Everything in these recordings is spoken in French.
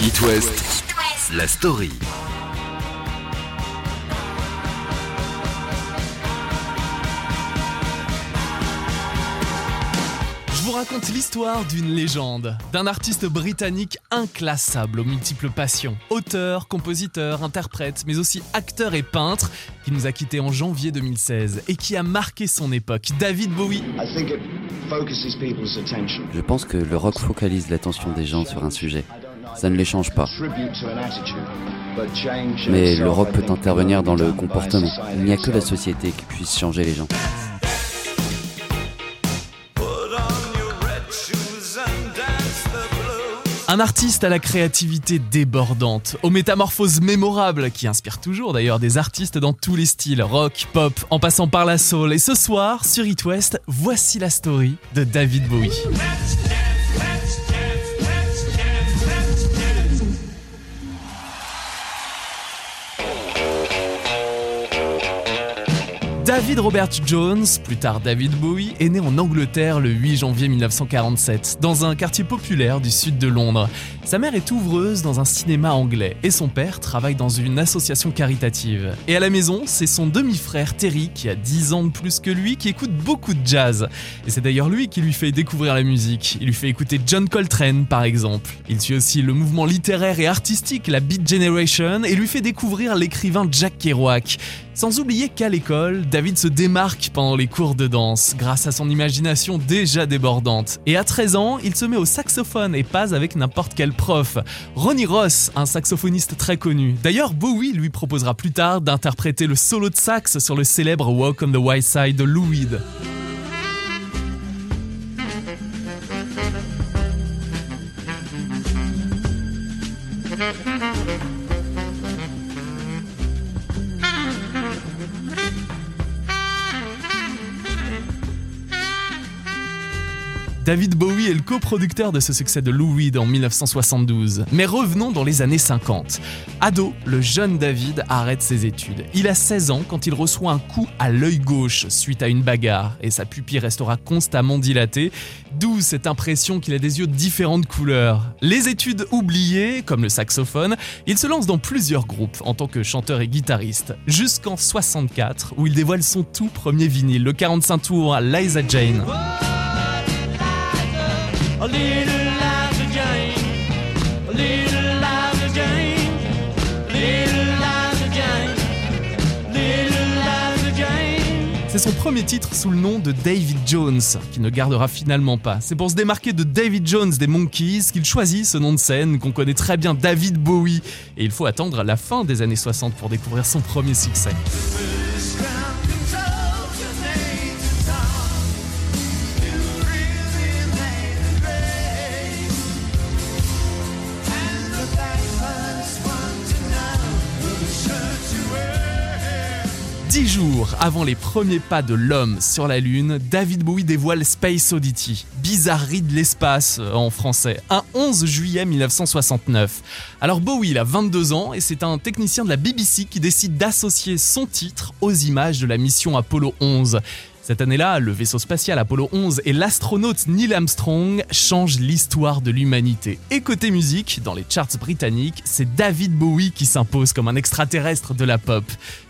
It West, la story. Je vous raconte l'histoire d'une légende, d'un artiste britannique inclassable aux multiples passions. Auteur, compositeur, interprète, mais aussi acteur et peintre, qui nous a quittés en janvier 2016 et qui a marqué son époque. David Bowie. I think it focuses people's attention. Je pense que le rock focalise l'attention des gens sur un sujet. Ça ne les change pas. Mais itself, le rock I peut intervenir dans le comportement. Il n'y a que la société qui puisse changer les gens. Un artiste à la créativité débordante, aux métamorphoses mémorables, qui inspirent toujours d'ailleurs des artistes dans tous les styles, rock, pop, en passant par la soul. Et ce soir, sur It West, voici la story de David Bowie. David Robert Jones, plus tard David Bowie, est né en Angleterre le 8 janvier 1947, dans un quartier populaire du sud de Londres. Sa mère est ouvreuse dans un cinéma anglais et son père travaille dans une association caritative. Et à la maison, c'est son demi-frère Terry, qui a 10 ans de plus que lui, qui écoute beaucoup de jazz. Et c'est d'ailleurs lui qui lui fait découvrir la musique. Il lui fait écouter John Coltrane, par exemple. Il suit aussi le mouvement littéraire et artistique, la Beat Generation, et lui fait découvrir l'écrivain Jack Kerouac. Sans oublier qu'à l'école, David se démarque pendant les cours de danse, grâce à son imagination déjà débordante. Et à 13 ans, il se met au saxophone et pas avec n'importe quel prof. Ronnie Ross, un saxophoniste très connu. D'ailleurs, Bowie lui proposera plus tard d'interpréter le solo de sax sur le célèbre Walk on the Wild Side de Lou Reed. David Bowie est le coproducteur de ce succès de Lou Reed en 1972. Mais revenons dans les années 50. Ado, le jeune David arrête ses études. Il a 16 ans quand il reçoit un coup à l'œil gauche suite à une bagarre et sa pupille restera constamment dilatée, d'où cette impression qu'il a des yeux de différentes couleurs. Les études oubliées, comme le saxophone, il se lance dans plusieurs groupes en tant que chanteur et guitariste, jusqu'en 64 où il dévoile son tout premier vinyle, le 45 tours Liza Jane. C'est son premier titre sous le nom de David Jones, qui ne gardera finalement pas. C'est pour se démarquer de David Jones des Monkeys qu'il choisit ce nom de scène qu'on connaît très bien David Bowie. Et il faut attendre la fin des années 60 pour découvrir son premier succès. Avant les premiers pas de l'homme sur la Lune, David Bowie dévoile Space Oddity, bizarrerie de l'espace euh, en français, un 11 juillet 1969. Alors Bowie, il a 22 ans et c'est un technicien de la BBC qui décide d'associer son titre aux images de la mission Apollo 11. Cette année-là, le vaisseau spatial Apollo 11 et l'astronaute Neil Armstrong changent l'histoire de l'humanité. Et côté musique, dans les charts britanniques, c'est David Bowie qui s'impose comme un extraterrestre de la pop.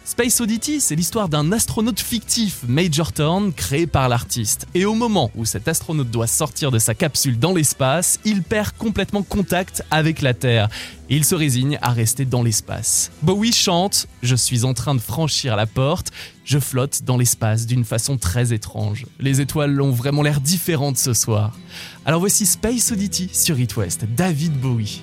Space Oddity, c'est l'histoire d'un astronaute fictif, Major Thorne, créé par l'artiste. Et au moment où cet astronaute doit sortir de sa capsule dans l'espace, il perd complètement contact avec la Terre. Et il se résigne à rester dans l'espace. Bowie chante Je suis en train de franchir la porte, je flotte dans l'espace d'une façon très étrange. Les étoiles ont vraiment l'air différentes ce soir. Alors voici Space Oddity sur It West, David Bowie.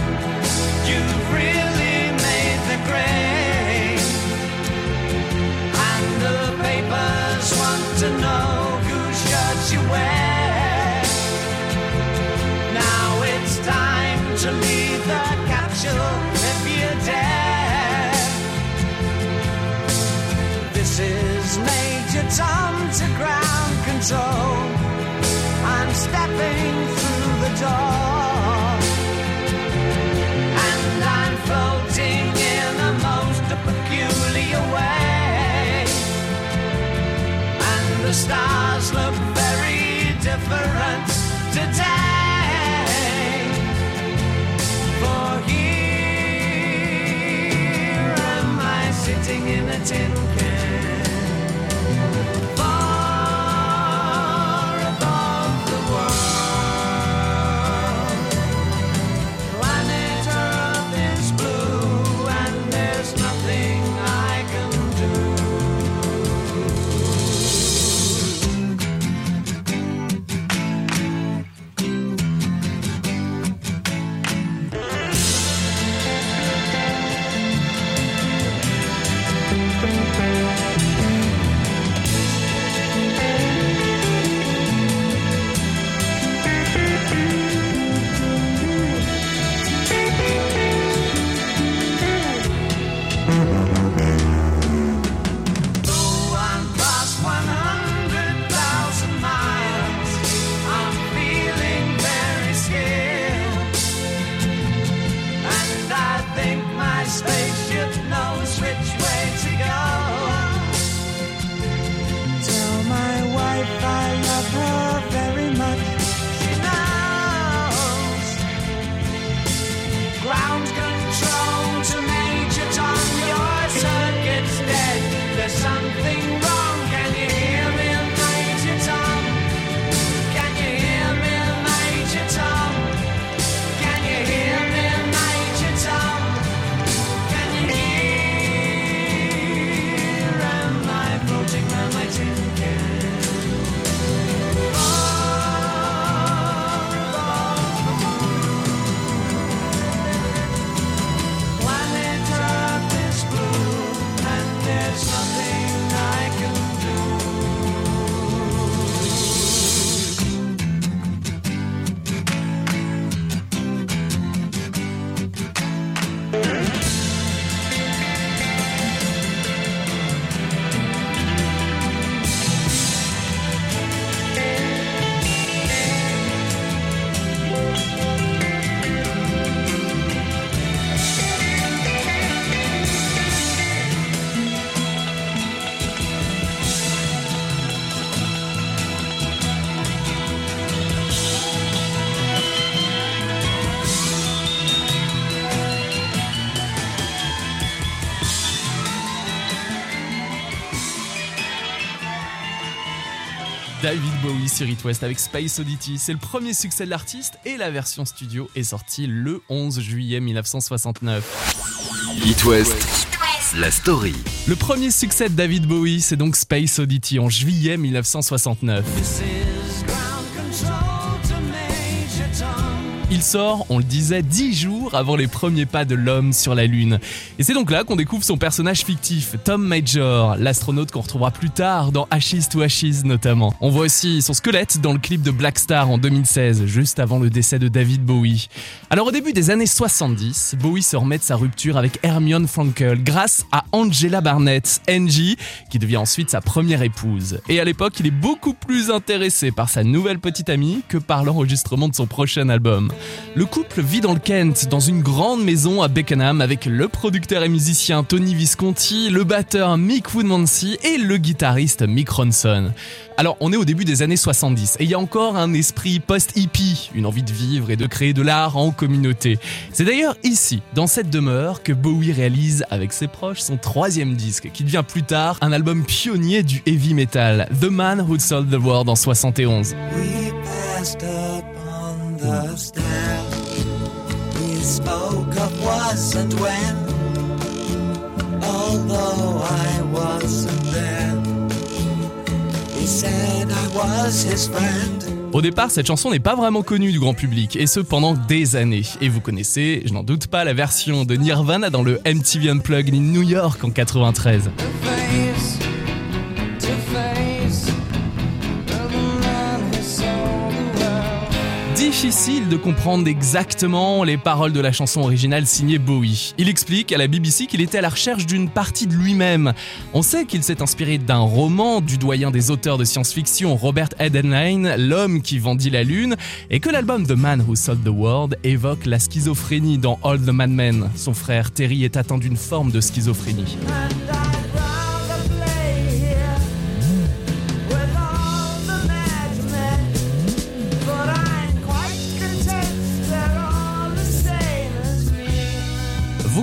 Control. I'm stepping through the door. Sur It West avec Space Oddity. C'est le premier succès de l'artiste et la version studio est sortie le 11 juillet 1969. It West, la story. Le premier succès de David Bowie, c'est donc Space Oddity en juillet 1969. Sort, on le disait, dix jours avant les premiers pas de l'homme sur la Lune. Et c'est donc là qu'on découvre son personnage fictif, Tom Major, l'astronaute qu'on retrouvera plus tard dans Ashes to Ashes notamment. On voit aussi son squelette dans le clip de Black Star en 2016, juste avant le décès de David Bowie. Alors au début des années 70, Bowie se remet de sa rupture avec Hermione Frankel grâce à Angela Barnett, Angie, qui devient ensuite sa première épouse. Et à l'époque, il est beaucoup plus intéressé par sa nouvelle petite amie que par l'enregistrement de son prochain album. Le couple vit dans le Kent, dans une grande maison à Beckenham avec le producteur et musicien Tony Visconti, le batteur Mick Woodmansey et le guitariste Mick Ronson. Alors, on est au début des années 70 et il y a encore un esprit post-hippie, une envie de vivre et de créer de l'art en communauté. C'est d'ailleurs ici, dans cette demeure, que Bowie réalise avec ses proches son troisième disque, qui devient plus tard un album pionnier du heavy metal, The Man Who Sold the World en 71. We passed up on the stair. We spoke of was and when. Although I wasn't there, he said I was his friend. Au départ, cette chanson n'est pas vraiment connue du grand public, et ce pendant des années. Et vous connaissez, je n'en doute pas, la version de Nirvana dans le MTV Unplugged in New York en 93. Difficile de comprendre exactement les paroles de la chanson originale signée Bowie. Il explique à la BBC qu'il était à la recherche d'une partie de lui-même. On sait qu'il s'est inspiré d'un roman du doyen des auteurs de science-fiction Robert Edenline, L'homme qui vendit la lune, et que l'album The Man Who Sold the World évoque la schizophrénie dans All the Madmen. Son frère Terry est atteint d'une forme de schizophrénie.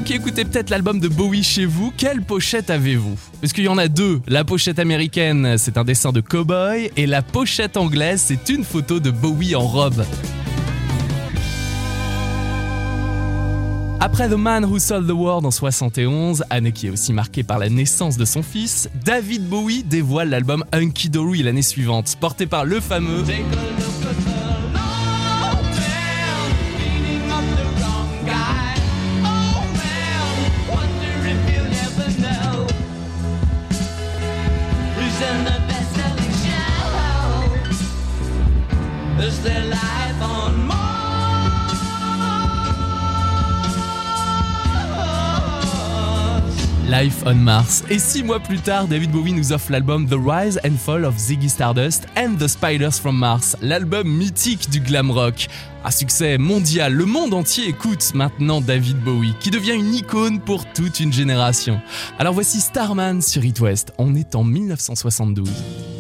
Qui écoutez peut-être l'album de Bowie chez vous, quelle pochette avez-vous? Parce qu'il y en a deux. La pochette américaine, c'est un dessin de cowboy, et la pochette anglaise, c'est une photo de Bowie en robe. Après The Man Who Sold the World en 71, année qui est aussi marquée par la naissance de son fils, David Bowie dévoile l'album Hunky Dory l'année suivante, porté par le fameux Life on Mars? Life on Mars. Et six mois plus tard, David Bowie nous offre l'album The Rise and Fall of Ziggy Stardust and the Spiders from Mars, l'album mythique du glam rock. Un succès mondial, le monde entier écoute maintenant David Bowie, qui devient une icône pour toute une génération. Alors voici Starman sur It West, on est en 1972.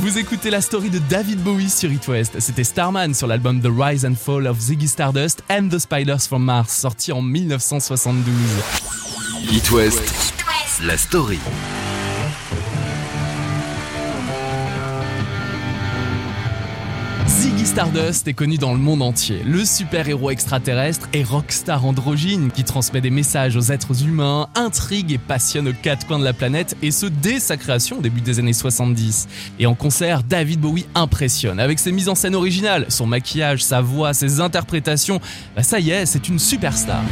Vous écoutez la story de David Bowie sur It West. C'était Starman sur l'album The Rise and Fall of Ziggy Stardust and the Spiders from Mars, sorti en 1972. It West, la story. Stardust est connu dans le monde entier. Le super-héros extraterrestre et rockstar androgyne qui transmet des messages aux êtres humains, intrigue et passionne aux quatre coins de la planète, et ce dès sa création au début des années 70. Et en concert, David Bowie impressionne avec ses mises en scène originales, son maquillage, sa voix, ses interprétations. Bah ça y est, c'est une superstar.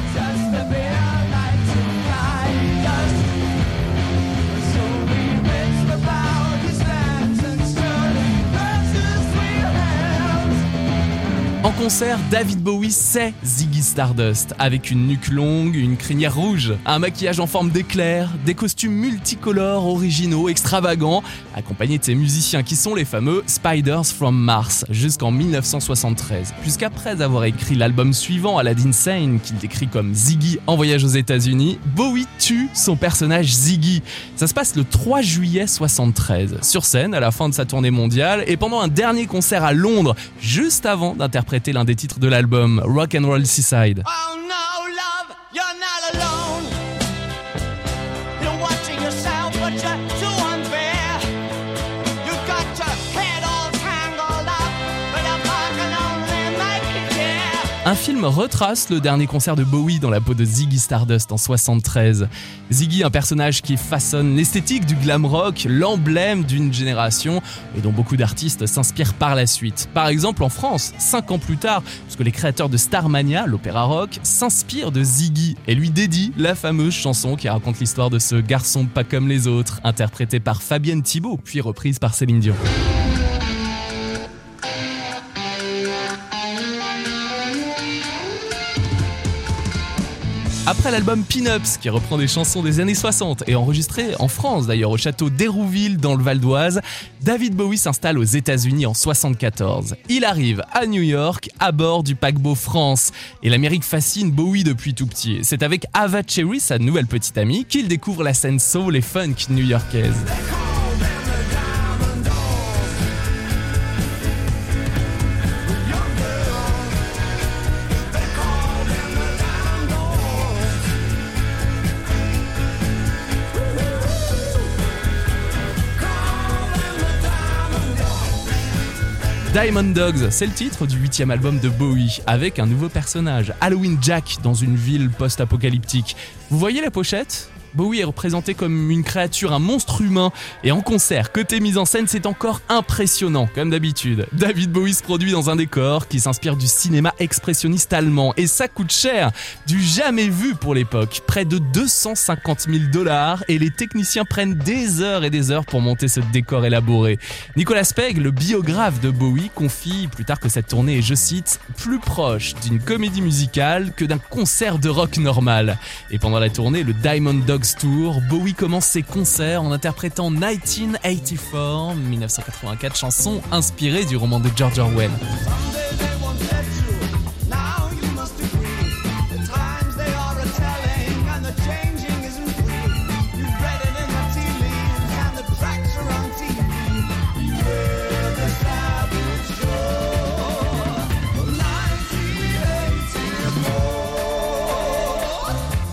En concert, David Bowie c'est Ziggy Stardust, avec une nuque longue, une crinière rouge, un maquillage en forme d'éclair, des costumes multicolores, originaux, extravagants, accompagné de ses musiciens qui sont les fameux Spiders from Mars, jusqu'en 1973. Puisqu'après avoir écrit l'album suivant, Aladdin Sane, qu'il décrit comme Ziggy en voyage aux États-Unis, Bowie tue son personnage Ziggy. Ça se passe le 3 juillet 73, sur scène à la fin de sa tournée mondiale et pendant un dernier concert à Londres, juste avant d'interpréter l'un des titres de l'album, Rock and Roll Seaside. Oh film retrace le dernier concert de Bowie dans la peau de Ziggy Stardust en 73. Ziggy, un personnage qui façonne l'esthétique du glam rock, l'emblème d'une génération et dont beaucoup d'artistes s'inspirent par la suite. Par exemple en France, cinq ans plus tard, puisque les créateurs de Starmania, l'opéra rock, s'inspirent de Ziggy et lui dédient la fameuse chanson qui raconte l'histoire de ce garçon pas comme les autres, interprétée par Fabienne Thibault, puis reprise par Céline Dion. Après l'album Pin-Ups, qui reprend des chansons des années 60 et enregistré en France d'ailleurs au château d'Hérouville dans le Val d'Oise, David Bowie s'installe aux États-Unis en 74. Il arrive à New York à bord du paquebot France et l'Amérique fascine Bowie depuis tout petit. C'est avec Ava Cherry, sa nouvelle petite amie, qu'il découvre la scène soul et funk new-yorkaise. Diamond Dogs, c'est le titre du huitième album de Bowie, avec un nouveau personnage, Halloween Jack, dans une ville post-apocalyptique. Vous voyez la pochette? Bowie est représenté comme une créature, un monstre humain, et en concert, côté mise en scène, c'est encore impressionnant, comme d'habitude. David Bowie se produit dans un décor qui s'inspire du cinéma expressionniste allemand, et ça coûte cher, du jamais vu pour l'époque, près de 250 000 dollars, et les techniciens prennent des heures et des heures pour monter ce décor élaboré. Nicolas Pegg, le biographe de Bowie, confie plus tard que cette tournée est, je cite, plus proche d'une comédie musicale que d'un concert de rock normal. Et pendant la tournée, le Diamond Tour, Bowie commence ses concerts en interprétant 1984, 1984, chanson inspirée du roman de George Orwell.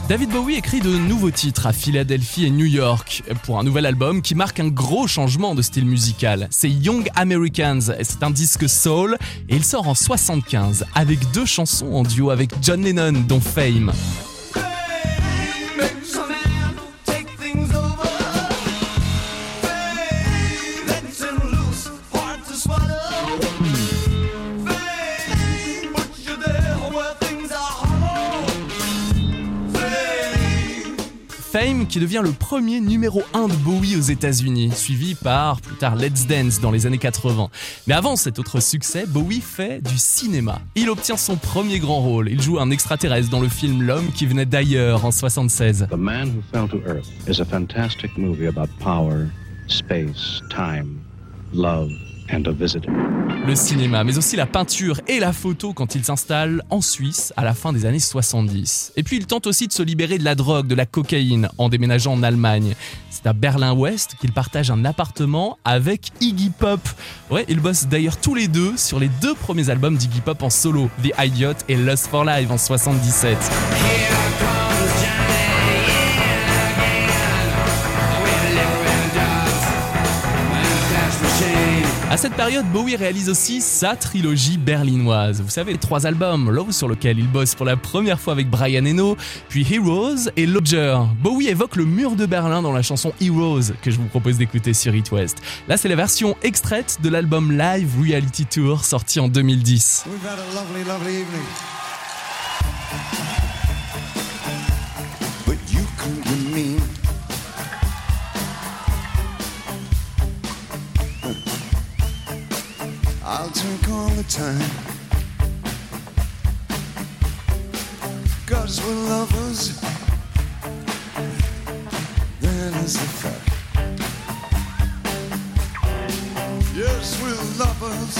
David Bowie écrit de nouveaux titres à Philadelphie et New York pour un nouvel album qui marque un gros changement de style musical. C'est Young Americans, c'est un disque soul et il sort en 75 avec deux chansons en duo avec John Lennon dont Fame. Qui devient le premier numéro 1 de Bowie aux États-Unis, suivi par plus tard Let's Dance dans les années 80. Mais avant cet autre succès, Bowie fait du cinéma. Il obtient son premier grand rôle. Il joue un extraterrestre dans le film L'homme qui venait d'ailleurs en 76. The Man Who Fell to Earth is a fantastic movie about power, space, time, love. Le cinéma, mais aussi la peinture et la photo quand il s'installe en Suisse à la fin des années 70. Et puis il tente aussi de se libérer de la drogue, de la cocaïne, en déménageant en Allemagne. C'est à Berlin-Ouest qu'il partage un appartement avec Iggy Pop. Ouais, ils bossent d'ailleurs tous les deux sur les deux premiers albums d'Iggy Pop en solo, The Idiot et Lust for Life en 77. À cette période, Bowie réalise aussi sa trilogie berlinoise. Vous savez, les trois albums, Love sur lequel il bosse pour la première fois avec Brian Eno, puis Heroes et Lodger. Bowie évoque le mur de Berlin dans la chanson Heroes que je vous propose d'écouter sur It West. Là, c'est la version extraite de l'album Live Reality Tour sorti en 2010. We've had a lovely, lovely evening. I'll drink all the time. Cause we're lovers. That is the fact. Yes, we're lovers.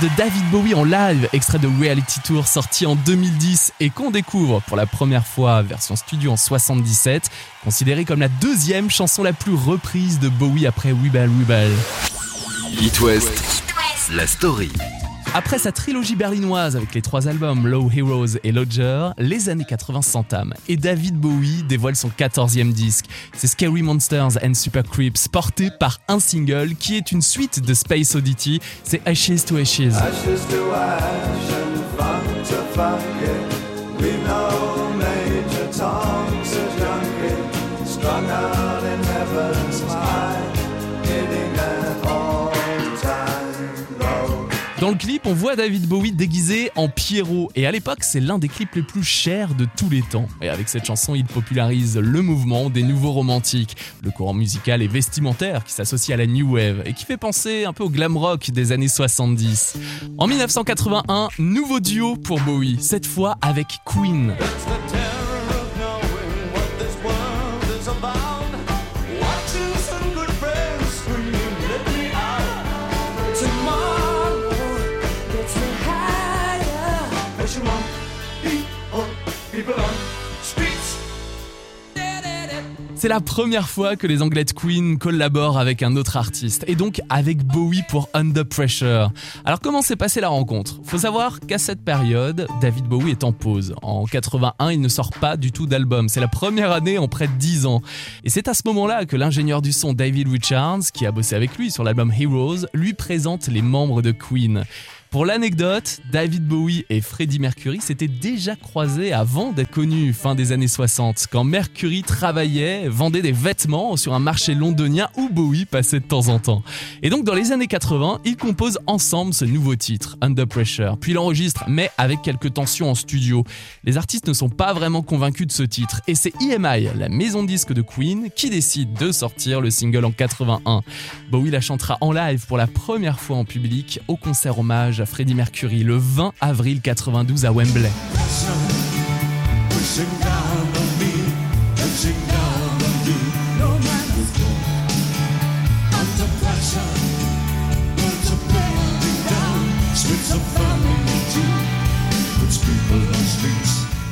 De David Bowie en live, extrait de Reality Tour sorti en 2010 et qu'on découvre pour la première fois version studio en 77, considérée comme la deuxième chanson la plus reprise de Bowie après Rebel Rebel. It West, la story. Après sa trilogie berlinoise avec les trois albums Low Heroes et Lodger, les années 80 s'entament et David Bowie dévoile son 14e disque. C'est Scary Monsters and Super Creeps, porté par un single qui est une suite de Space Oddity, c'est Ashes to Ashes. Ashes to ash Dans le clip, on voit David Bowie déguisé en Pierrot et à l'époque, c'est l'un des clips les plus chers de tous les temps. Et avec cette chanson, il popularise le mouvement des nouveaux romantiques, le courant musical et vestimentaire qui s'associe à la new wave et qui fait penser un peu au glam rock des années 70. En 1981, nouveau duo pour Bowie, cette fois avec Queen. C'est la première fois que les Anglais de Queen collaborent avec un autre artiste, et donc avec Bowie pour Under Pressure. Alors comment s'est passée la rencontre? Faut savoir qu'à cette période, David Bowie est en pause. En 81, il ne sort pas du tout d'album. C'est la première année en près de 10 ans. Et c'est à ce moment-là que l'ingénieur du son David Richards, qui a bossé avec lui sur l'album Heroes, lui présente les membres de Queen. Pour l'anecdote, David Bowie et Freddie Mercury s'étaient déjà croisés avant d'être connus fin des années 60, quand Mercury travaillait, vendait des vêtements sur un marché londonien où Bowie passait de temps en temps. Et donc dans les années 80, ils composent ensemble ce nouveau titre, Under Pressure, puis l'enregistrent, mais avec quelques tensions en studio. Les artistes ne sont pas vraiment convaincus de ce titre, et c'est EMI, la maison disque de Queen, qui décide de sortir le single en 81. Bowie la chantera en live pour la première fois en public au concert hommage Freddie Mercury le 20 avril 92 à Wembley.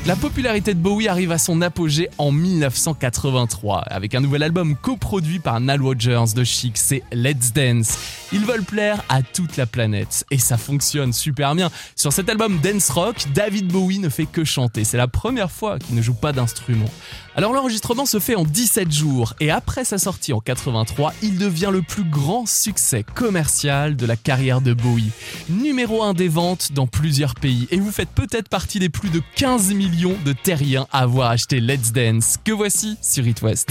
La popularité de Bowie arrive à son apogée en 1983 avec un nouvel album coproduit par Nile Rodgers de Chic, c'est Let's Dance. Ils veulent plaire à toute la planète et ça fonctionne super bien. Sur cet album Dance Rock, David Bowie ne fait que chanter. C'est la première fois qu'il ne joue pas d'instrument. Alors l'enregistrement se fait en 17 jours et après sa sortie en 83, il devient le plus grand succès commercial de la carrière de Bowie. Numéro 1 des ventes dans plusieurs pays et vous faites peut-être partie des plus de 15 millions de terriens à avoir acheté Let's Dance que voici sur It West.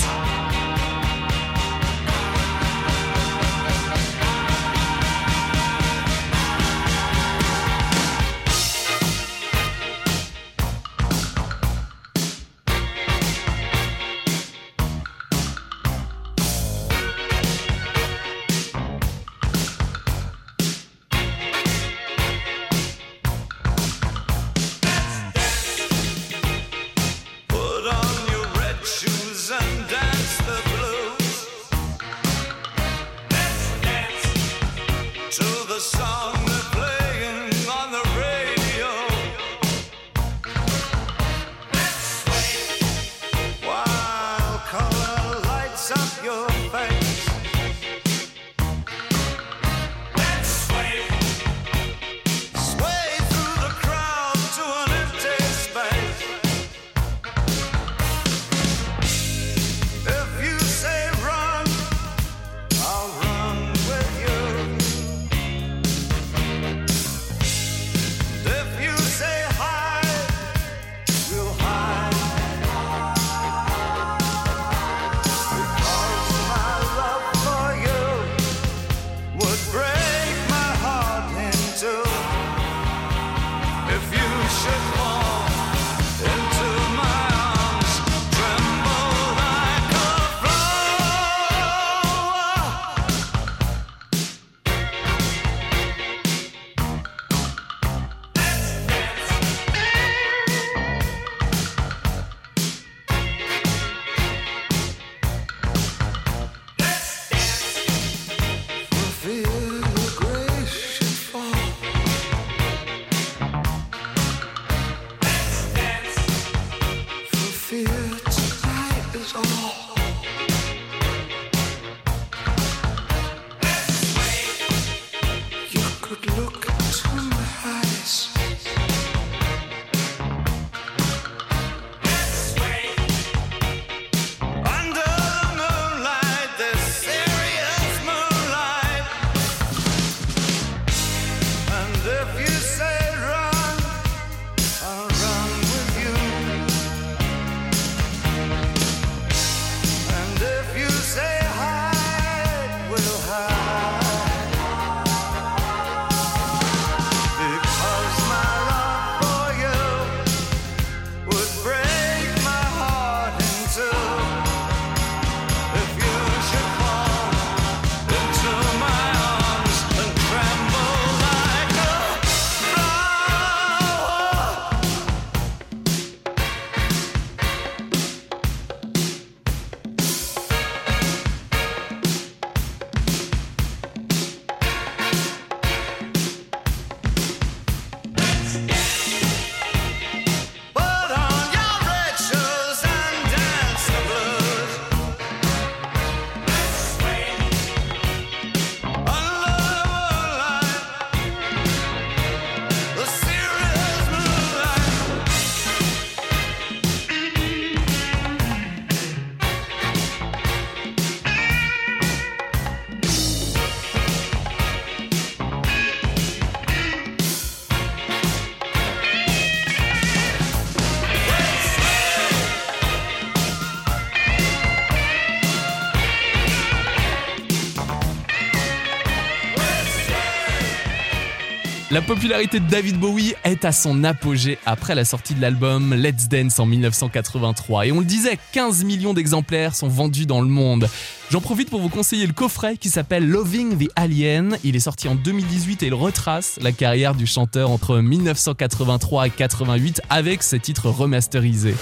La popularité de David Bowie est à son apogée après la sortie de l'album Let's Dance en 1983. Et on le disait, 15 millions d'exemplaires sont vendus dans le monde. J'en profite pour vous conseiller le coffret qui s'appelle Loving the Alien. Il est sorti en 2018 et il retrace la carrière du chanteur entre 1983 et 88 avec ses titres remasterisés.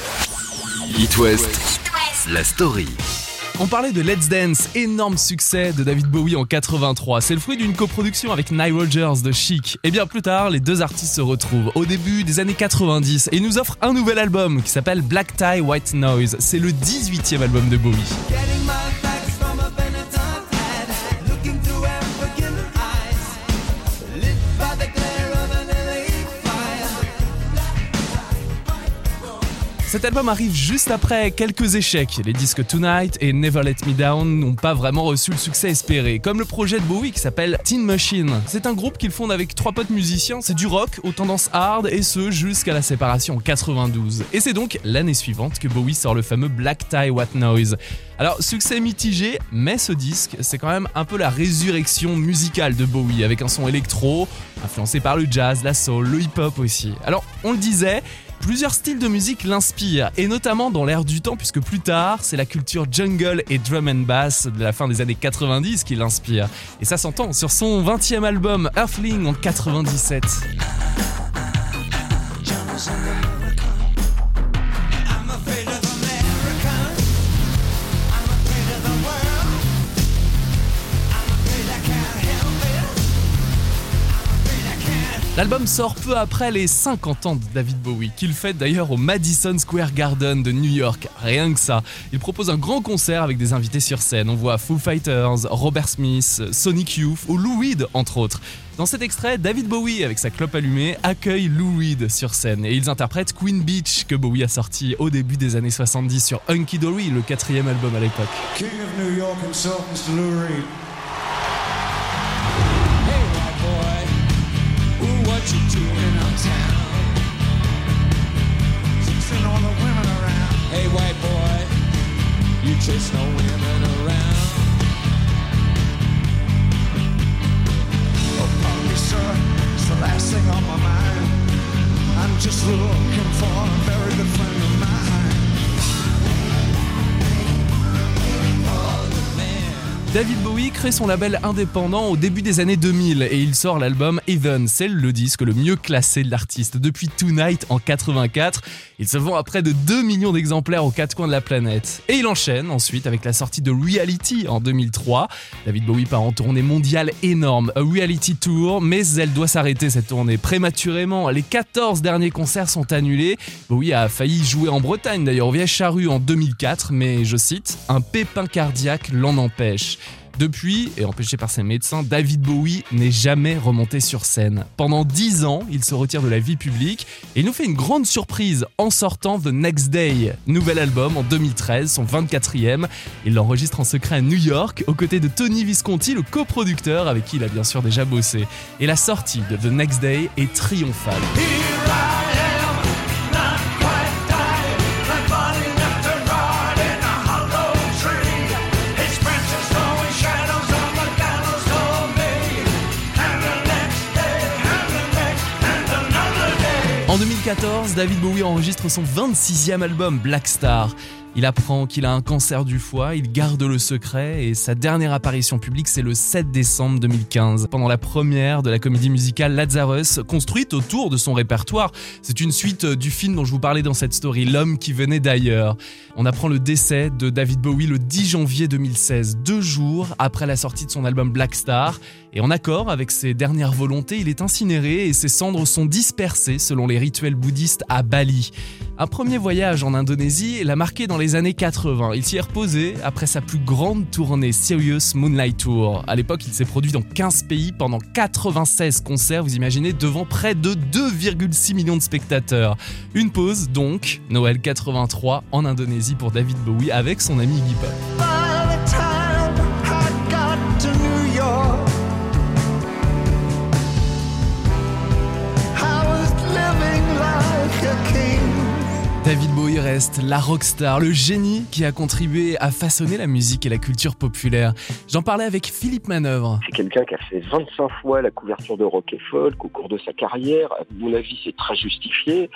It West, la story. On parlait de Let's Dance, énorme succès de David Bowie en 83. C'est le fruit d'une coproduction avec Nile Rodgers de Chic. Et bien plus tard, les deux artistes se retrouvent au début des années 90 et nous offrent un nouvel album qui s'appelle Black Tie White Noise. C'est le 18e album de Bowie. Cet album arrive juste après quelques échecs. Les disques Tonight et Never Let Me Down n'ont pas vraiment reçu le succès espéré, comme le projet de Bowie qui s'appelle Teen Machine. C'est un groupe qu'il fonde avec trois potes musiciens, c'est du rock aux tendances hard et ce jusqu'à la séparation en 92. Et c'est donc l'année suivante que Bowie sort le fameux Black Tie What Noise. Alors succès mitigé, mais ce disque c'est quand même un peu la résurrection musicale de Bowie avec un son électro, influencé par le jazz, la soul, le hip-hop aussi. Alors on le disait, Plusieurs styles de musique l'inspirent, et notamment dans l'air du temps, puisque plus tard, c'est la culture jungle et drum and bass de la fin des années 90 qui l'inspire. Et ça s'entend sur son 20e album Earthling en 97. L'album sort peu après les 50 ans de David Bowie, qu'il fête d'ailleurs au Madison Square Garden de New York. Rien que ça. Il propose un grand concert avec des invités sur scène. On voit Foo Fighters, Robert Smith, Sonic Youth ou Lou Reed, entre autres. Dans cet extrait, David Bowie, avec sa clope allumée, accueille Lou Reed sur scène et ils interprètent Queen Beach que Bowie a sorti au début des années 70 sur Hunky Dory, le quatrième album à l'époque. King of New York himself, Mr. Lou Reed. Chase no women around. Oh, pardon me, sir. It's the last thing on my mind. I'm just looking for a very good friend David Bowie crée son label indépendant au début des années 2000 et il sort l'album Even. C'est le disque le mieux classé de l'artiste depuis Tonight en 84. Il se vend à près de 2 millions d'exemplaires aux quatre coins de la planète. Et il enchaîne ensuite avec la sortie de Reality en 2003. David Bowie part en tournée mondiale énorme, A Reality Tour, mais elle doit s'arrêter cette tournée prématurément. Les 14 derniers concerts sont annulés. Bowie a failli jouer en Bretagne d'ailleurs au Vieille Charrue en 2004, mais je cite, un pépin cardiaque l'en empêche. Depuis, et empêché par ses médecins, David Bowie n'est jamais remonté sur scène. Pendant 10 ans, il se retire de la vie publique et il nous fait une grande surprise en sortant The Next Day, nouvel album en 2013, son 24e. Il l'enregistre en secret à New York aux côtés de Tony Visconti, le coproducteur avec qui il a bien sûr déjà bossé. Et la sortie de The Next Day est triomphale. 2014, David Bowie enregistre son 26e album Black Star. Il apprend qu'il a un cancer du foie, il garde le secret et sa dernière apparition publique c'est le 7 décembre 2015, pendant la première de la comédie musicale Lazarus, construite autour de son répertoire. C'est une suite euh, du film dont je vous parlais dans cette story, L'homme qui venait d'ailleurs. On apprend le décès de David Bowie le 10 janvier 2016, deux jours après la sortie de son album Black Star. Et en accord avec ses dernières volontés, il est incinéré et ses cendres sont dispersées selon les rituels bouddhistes à Bali. Un premier voyage en Indonésie l'a marqué dans les années 80. Il s'y est reposé après sa plus grande tournée Serious Moonlight Tour. À l'époque, il s'est produit dans 15 pays pendant 96 concerts, vous imaginez, devant près de 2,6 millions de spectateurs. Une pause donc, Noël 83 en Indonésie pour David Bowie avec son ami Iggy. David Bowie reste la rockstar, le génie qui a contribué à façonner la musique et la culture populaire. J'en parlais avec Philippe Manœuvre. C'est quelqu'un qui a fait 25 fois la couverture de rock et folk au cours de sa carrière. À mon avis, c'est très justifié.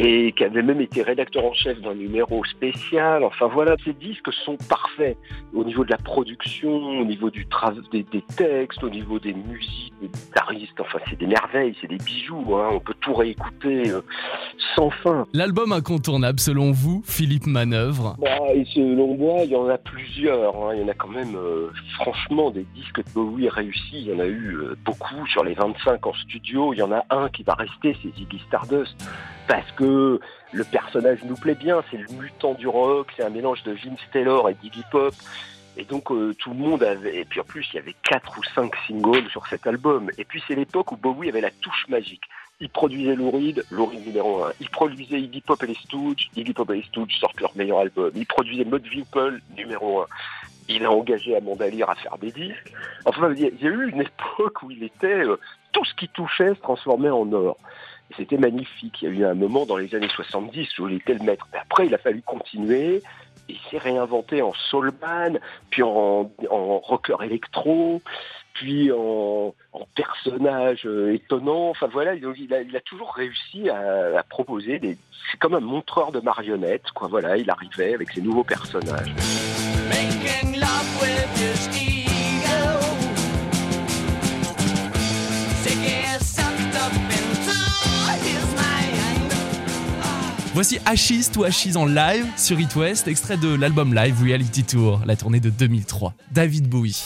Et qui avait même été rédacteur en chef d'un numéro spécial. Enfin voilà, ces disques sont parfaits au niveau de la production, au niveau du tra- des, des textes, au niveau des musiques, des guitaristes. Enfin, c'est des merveilles, c'est des bijoux. hein. On peut tout réécouter euh, sans fin. L'album incontournable selon vous, Philippe Manœuvre? Bah, et selon moi, il y en a plusieurs. hein. Il y en a quand même, euh, franchement, des disques de Bowie réussis. Il y en a eu euh, beaucoup sur les 25 en studio. Il y en a un qui va rester, c'est Ziggy Stardust. Parce que le personnage nous plaît bien. C'est le mutant du rock. C'est un mélange de Vince Taylor et d'Iggy Pop. Et donc euh, tout le monde avait. Et puis en plus, il y avait quatre ou cinq singles sur cet album. Et puis c'est l'époque où Bowie avait la touche magique. Il produisait Lou Reed, Lou Reed numéro 1. Il produisait Iggy Pop et les Stooges, Iggy Pop et les Stooges sortent leur meilleur album. Il produisait Mud Vimple numéro 1. Il a engagé Amanda Lear à faire des disques. Enfin, il y a, il y a eu une époque où il était... euh, tout ce qui touchait se transformait en or. C'était magnifique. Il y a eu un moment dans les années 70 où il était le maître. Mais après, il a fallu continuer. Il s'est réinventé en soulman, puis en, rocker électro, puis en, personnage euh, étonnant. Enfin voilà, il a, il a toujours réussi à, à proposer des. C'est comme un montreur de marionnettes, quoi. Voilà, il arrivait avec ses nouveaux personnages. Making love with Voici Achis to Achis en live sur It West, extrait de l'album live Reality Tour, la tournée de 2003. David Bowie.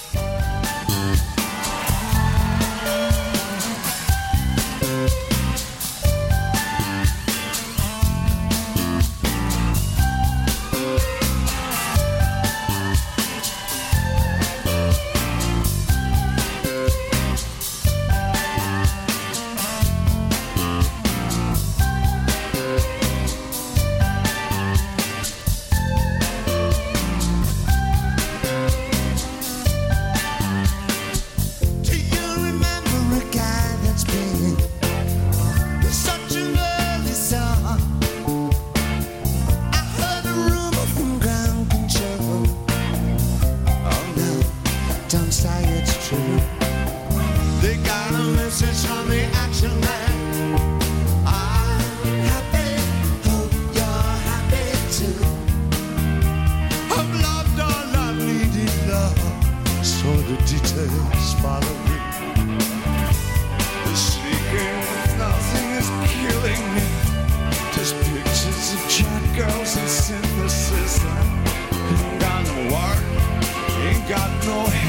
Synthesis. Ain't got no art, ain't got no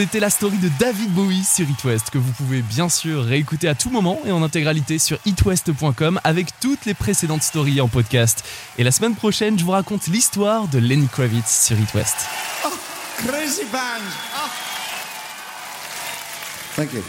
C'était la story de David Bowie sur It West que vous pouvez bien sûr réécouter à tout moment et en intégralité sur itwest.com avec toutes les précédentes stories en podcast. Et la semaine prochaine, je vous raconte l'histoire de Lenny Kravitz sur It West. Crazy band. Thank you.